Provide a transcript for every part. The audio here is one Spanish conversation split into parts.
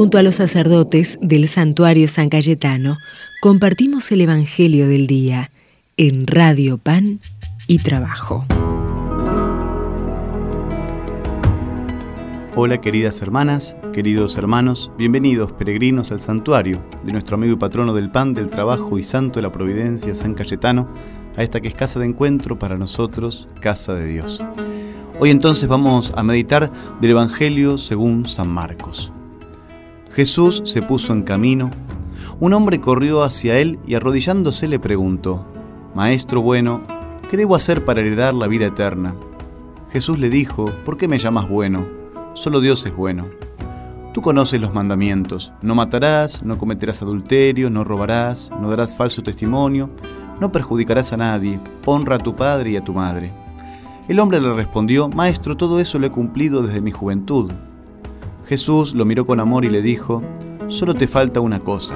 Junto a los sacerdotes del santuario San Cayetano, compartimos el Evangelio del Día en Radio Pan y Trabajo. Hola queridas hermanas, queridos hermanos, bienvenidos peregrinos al santuario de nuestro amigo y patrono del pan, del trabajo y santo de la providencia, San Cayetano, a esta que es casa de encuentro para nosotros, casa de Dios. Hoy entonces vamos a meditar del Evangelio según San Marcos. Jesús se puso en camino, un hombre corrió hacia él y arrodillándose le preguntó, Maestro bueno, ¿qué debo hacer para heredar la vida eterna? Jesús le dijo, ¿por qué me llamas bueno? Solo Dios es bueno. Tú conoces los mandamientos, no matarás, no cometerás adulterio, no robarás, no darás falso testimonio, no perjudicarás a nadie, honra a tu padre y a tu madre. El hombre le respondió, Maestro, todo eso lo he cumplido desde mi juventud. Jesús lo miró con amor y le dijo, Solo te falta una cosa.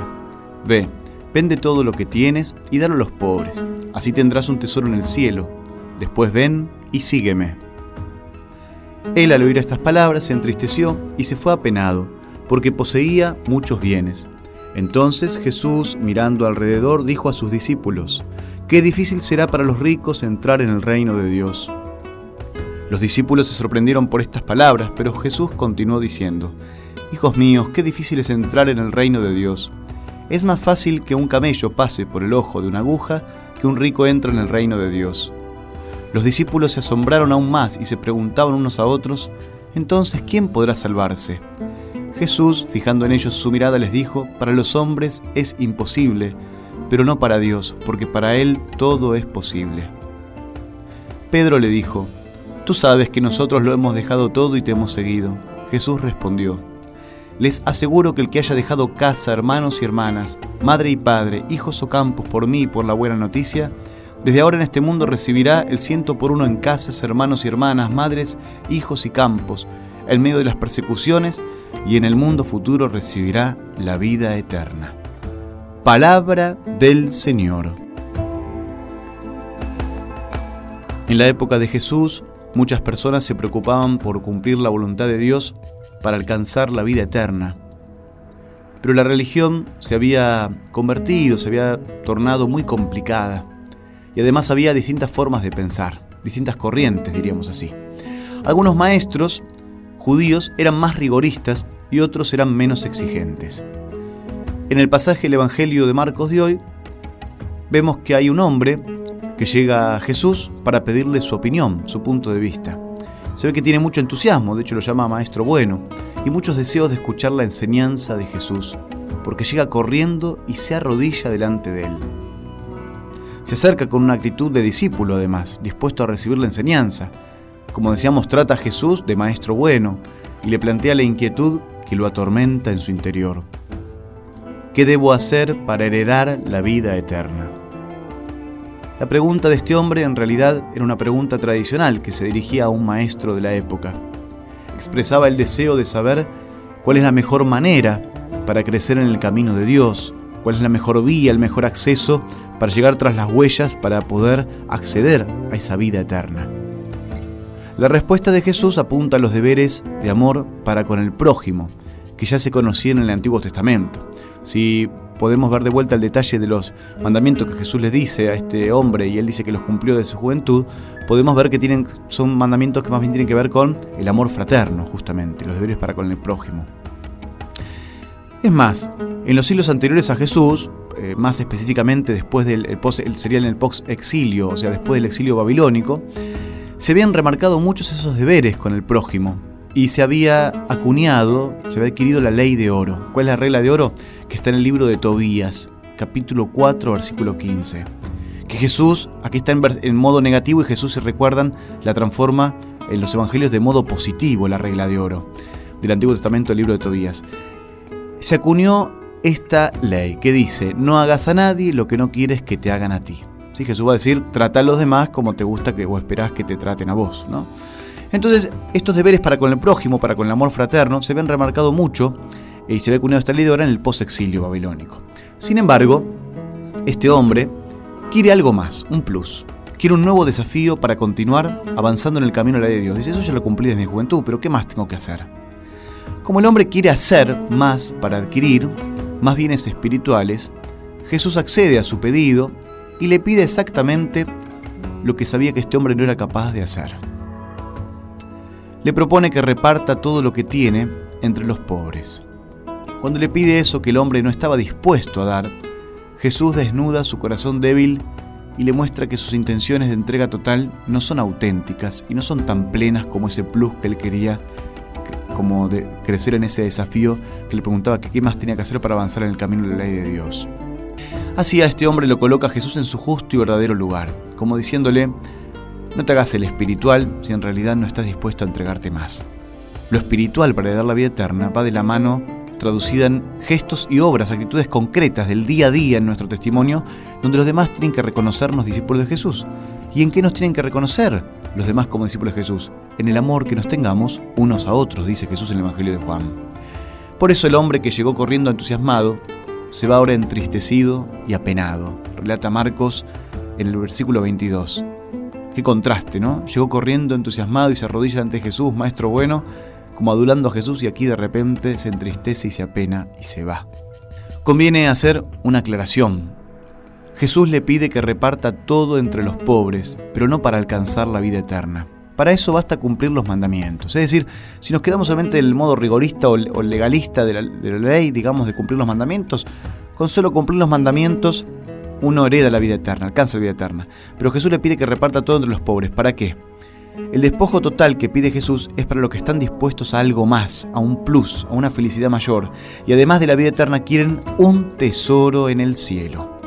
Ve, vende todo lo que tienes y dalo a los pobres, así tendrás un tesoro en el cielo. Después ven y sígueme. Él al oír estas palabras se entristeció y se fue apenado, porque poseía muchos bienes. Entonces Jesús, mirando alrededor, dijo a sus discípulos, Qué difícil será para los ricos entrar en el reino de Dios. Los discípulos se sorprendieron por estas palabras, pero Jesús continuó diciendo, Hijos míos, qué difícil es entrar en el reino de Dios. Es más fácil que un camello pase por el ojo de una aguja que un rico entre en el reino de Dios. Los discípulos se asombraron aún más y se preguntaban unos a otros, entonces, ¿quién podrá salvarse? Jesús, fijando en ellos su mirada, les dijo, para los hombres es imposible, pero no para Dios, porque para Él todo es posible. Pedro le dijo, Tú sabes que nosotros lo hemos dejado todo y te hemos seguido. Jesús respondió, Les aseguro que el que haya dejado casa, hermanos y hermanas, madre y padre, hijos o campos por mí y por la buena noticia, desde ahora en este mundo recibirá el ciento por uno en casas, hermanos y hermanas, madres, hijos y campos, en medio de las persecuciones, y en el mundo futuro recibirá la vida eterna. Palabra del Señor. En la época de Jesús, muchas personas se preocupaban por cumplir la voluntad de Dios para alcanzar la vida eterna. Pero la religión se había convertido, se había tornado muy complicada. Y además había distintas formas de pensar, distintas corrientes, diríamos así. Algunos maestros judíos eran más rigoristas y otros eran menos exigentes. En el pasaje del Evangelio de Marcos de hoy, vemos que hay un hombre que llega a Jesús para pedirle su opinión, su punto de vista. Se ve que tiene mucho entusiasmo, de hecho lo llama maestro bueno, y muchos deseos de escuchar la enseñanza de Jesús, porque llega corriendo y se arrodilla delante de él. Se acerca con una actitud de discípulo además, dispuesto a recibir la enseñanza. Como decíamos, trata a Jesús de maestro bueno y le plantea la inquietud que lo atormenta en su interior. ¿Qué debo hacer para heredar la vida eterna? La pregunta de este hombre en realidad era una pregunta tradicional que se dirigía a un maestro de la época. Expresaba el deseo de saber cuál es la mejor manera para crecer en el camino de Dios, cuál es la mejor vía, el mejor acceso para llegar tras las huellas para poder acceder a esa vida eterna. La respuesta de Jesús apunta a los deberes de amor para con el prójimo, que ya se conocían en el Antiguo Testamento. Si podemos ver de vuelta el detalle de los mandamientos que Jesús les dice a este hombre y él dice que los cumplió de su juventud, podemos ver que tienen, son mandamientos que más bien tienen que ver con el amor fraterno, justamente, los deberes para con el prójimo. Es más, en los siglos anteriores a Jesús, eh, más específicamente después del el sería en el post exilio, o sea, después del exilio babilónico, se habían remarcado muchos esos deberes con el prójimo y se había acuñado, se había adquirido la ley de oro. ¿Cuál es la regla de oro? Que está en el libro de Tobías, capítulo 4, versículo 15. Que Jesús, aquí está en, en modo negativo y Jesús, se recuerdan, la transforma en los evangelios de modo positivo, la regla de oro, del Antiguo Testamento, el libro de Tobías. Se acuñó esta ley que dice, no hagas a nadie lo que no quieres que te hagan a ti. ¿Sí? Jesús va a decir, trata a los demás como te gusta que, o esperás que te traten a vos. ¿no? Entonces, estos deberes para con el prójimo, para con el amor fraterno, se ven remarcado mucho y se ve cunado esta ley ahora en el post-exilio babilónico. Sin embargo, este hombre quiere algo más, un plus. Quiere un nuevo desafío para continuar avanzando en el camino de la ley de Dios. Dice, eso ya lo cumplí desde mi juventud, pero ¿qué más tengo que hacer? Como el hombre quiere hacer más para adquirir más bienes espirituales, Jesús accede a su pedido y le pide exactamente lo que sabía que este hombre no era capaz de hacer. Le propone que reparta todo lo que tiene entre los pobres. Cuando le pide eso que el hombre no estaba dispuesto a dar, Jesús desnuda su corazón débil y le muestra que sus intenciones de entrega total no son auténticas y no son tan plenas como ese plus que él quería, como de crecer en ese desafío que le preguntaba que qué más tenía que hacer para avanzar en el camino de la ley de Dios. Así a este hombre lo coloca Jesús en su justo y verdadero lugar, como diciéndole, no te hagas el espiritual si en realidad no estás dispuesto a entregarte más. Lo espiritual para dar la vida eterna va de la mano traducida en gestos y obras, actitudes concretas del día a día en nuestro testimonio, donde los demás tienen que reconocernos discípulos de Jesús. ¿Y en qué nos tienen que reconocer los demás como discípulos de Jesús? En el amor que nos tengamos unos a otros, dice Jesús en el Evangelio de Juan. Por eso el hombre que llegó corriendo entusiasmado se va ahora entristecido y apenado, relata Marcos en el versículo 22. Qué contraste, ¿no? Llegó corriendo entusiasmado y se arrodilla ante Jesús, Maestro bueno, como adulando a Jesús y aquí de repente se entristece y se apena y se va. Conviene hacer una aclaración. Jesús le pide que reparta todo entre los pobres, pero no para alcanzar la vida eterna. Para eso basta cumplir los mandamientos. Es decir, si nos quedamos solamente en el modo rigorista o legalista de la, de la ley, digamos, de cumplir los mandamientos, con solo cumplir los mandamientos uno hereda la vida eterna, alcanza la vida eterna. Pero Jesús le pide que reparta todo entre los pobres. ¿Para qué? El despojo total que pide Jesús es para los que están dispuestos a algo más, a un plus, a una felicidad mayor, y además de la vida eterna quieren un tesoro en el cielo.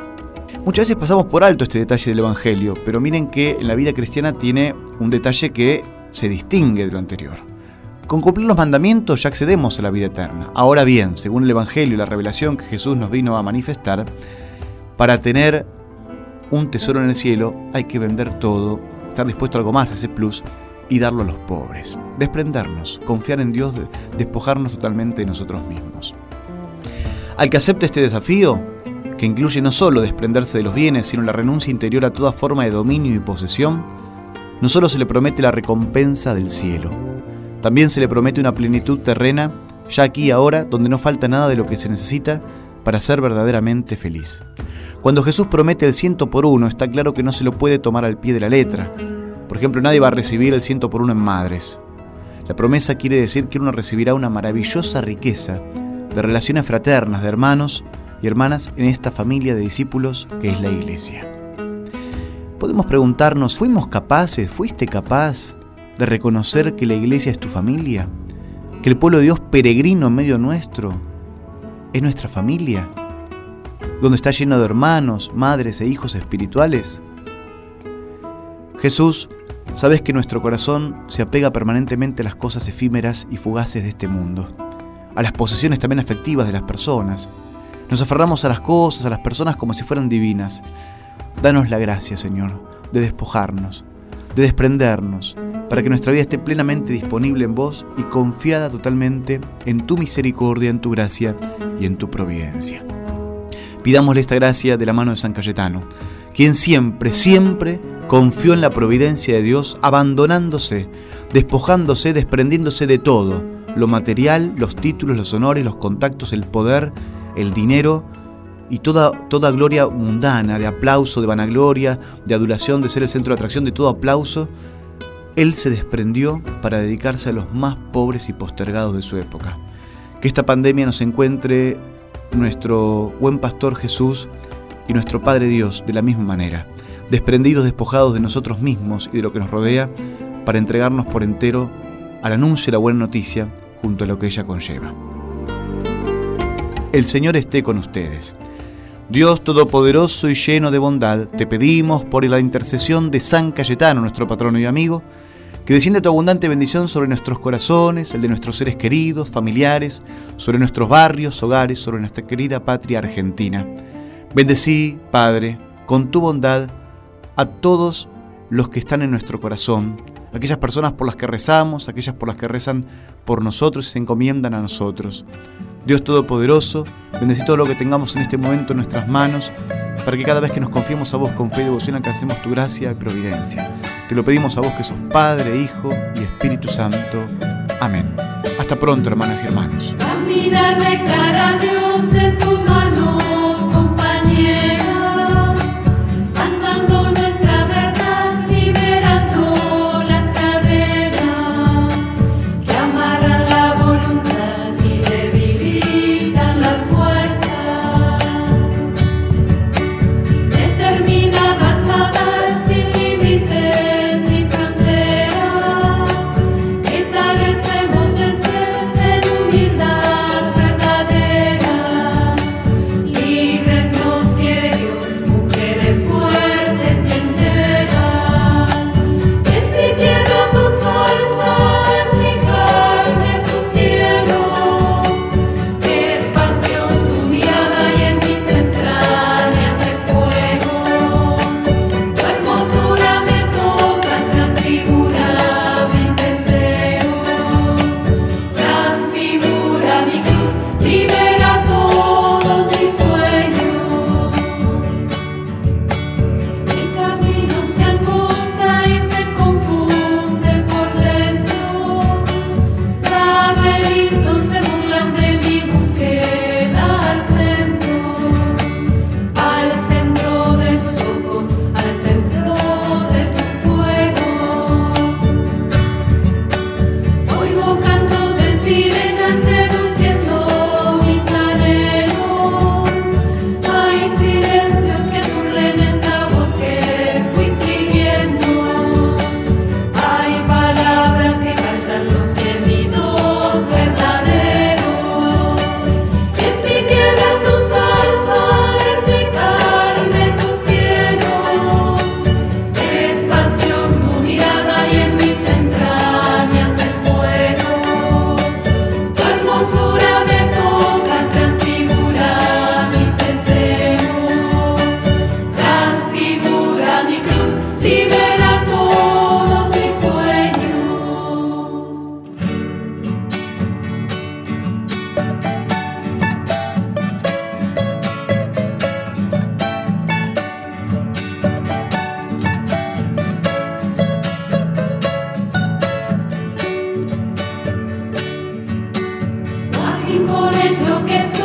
Muchas veces pasamos por alto este detalle del Evangelio, pero miren que en la vida cristiana tiene un detalle que se distingue de lo anterior. Con cumplir los mandamientos ya accedemos a la vida eterna. Ahora bien, según el Evangelio y la revelación que Jesús nos vino a manifestar, para tener un tesoro en el cielo hay que vender todo estar dispuesto a algo más, ese plus, y darlo a los pobres. Desprendernos, confiar en Dios, despojarnos totalmente de nosotros mismos. Al que acepte este desafío, que incluye no solo desprenderse de los bienes, sino la renuncia interior a toda forma de dominio y posesión, no solo se le promete la recompensa del cielo, también se le promete una plenitud terrena, ya aquí y ahora, donde no falta nada de lo que se necesita para ser verdaderamente feliz. Cuando Jesús promete el ciento por uno, está claro que no se lo puede tomar al pie de la letra. Por ejemplo, nadie va a recibir el ciento por uno en madres. La promesa quiere decir que uno recibirá una maravillosa riqueza de relaciones fraternas, de hermanos y hermanas en esta familia de discípulos que es la iglesia. Podemos preguntarnos, ¿fuimos capaces, fuiste capaz de reconocer que la iglesia es tu familia? ¿Que el pueblo de Dios peregrino en medio nuestro es nuestra familia? Donde está lleno de hermanos, madres e hijos espirituales? Jesús, sabes que nuestro corazón se apega permanentemente a las cosas efímeras y fugaces de este mundo, a las posesiones también afectivas de las personas. Nos aferramos a las cosas, a las personas como si fueran divinas. Danos la gracia, Señor, de despojarnos, de desprendernos, para que nuestra vida esté plenamente disponible en vos y confiada totalmente en tu misericordia, en tu gracia y en tu providencia. Pidámosle esta gracia de la mano de San Cayetano, quien siempre, siempre confió en la providencia de Dios, abandonándose, despojándose, desprendiéndose de todo, lo material, los títulos, los honores, los contactos, el poder, el dinero y toda, toda gloria mundana, de aplauso, de vanagloria, de adulación, de ser el centro de atracción, de todo aplauso, él se desprendió para dedicarse a los más pobres y postergados de su época. Que esta pandemia nos encuentre nuestro buen pastor Jesús y nuestro Padre Dios de la misma manera, desprendidos, despojados de nosotros mismos y de lo que nos rodea, para entregarnos por entero al anuncio de la buena noticia junto a lo que ella conlleva. El Señor esté con ustedes. Dios Todopoderoso y lleno de bondad, te pedimos por la intercesión de San Cayetano, nuestro patrono y amigo, que descienda tu abundante bendición sobre nuestros corazones, el de nuestros seres queridos, familiares, sobre nuestros barrios, hogares, sobre nuestra querida patria argentina. Bendecí, Padre, con tu bondad a todos los que están en nuestro corazón, aquellas personas por las que rezamos, aquellas por las que rezan por nosotros y se encomiendan a nosotros. Dios Todopoderoso, bendecí todo lo que tengamos en este momento en nuestras manos, para que cada vez que nos confiemos a vos con fe y devoción alcancemos tu gracia y providencia. Te lo pedimos a vos que sos Padre, Hijo y Espíritu Santo. Amén. Hasta pronto, hermanas y hermanos. Caminar de cara a Dios de tu mano, Rincones lo que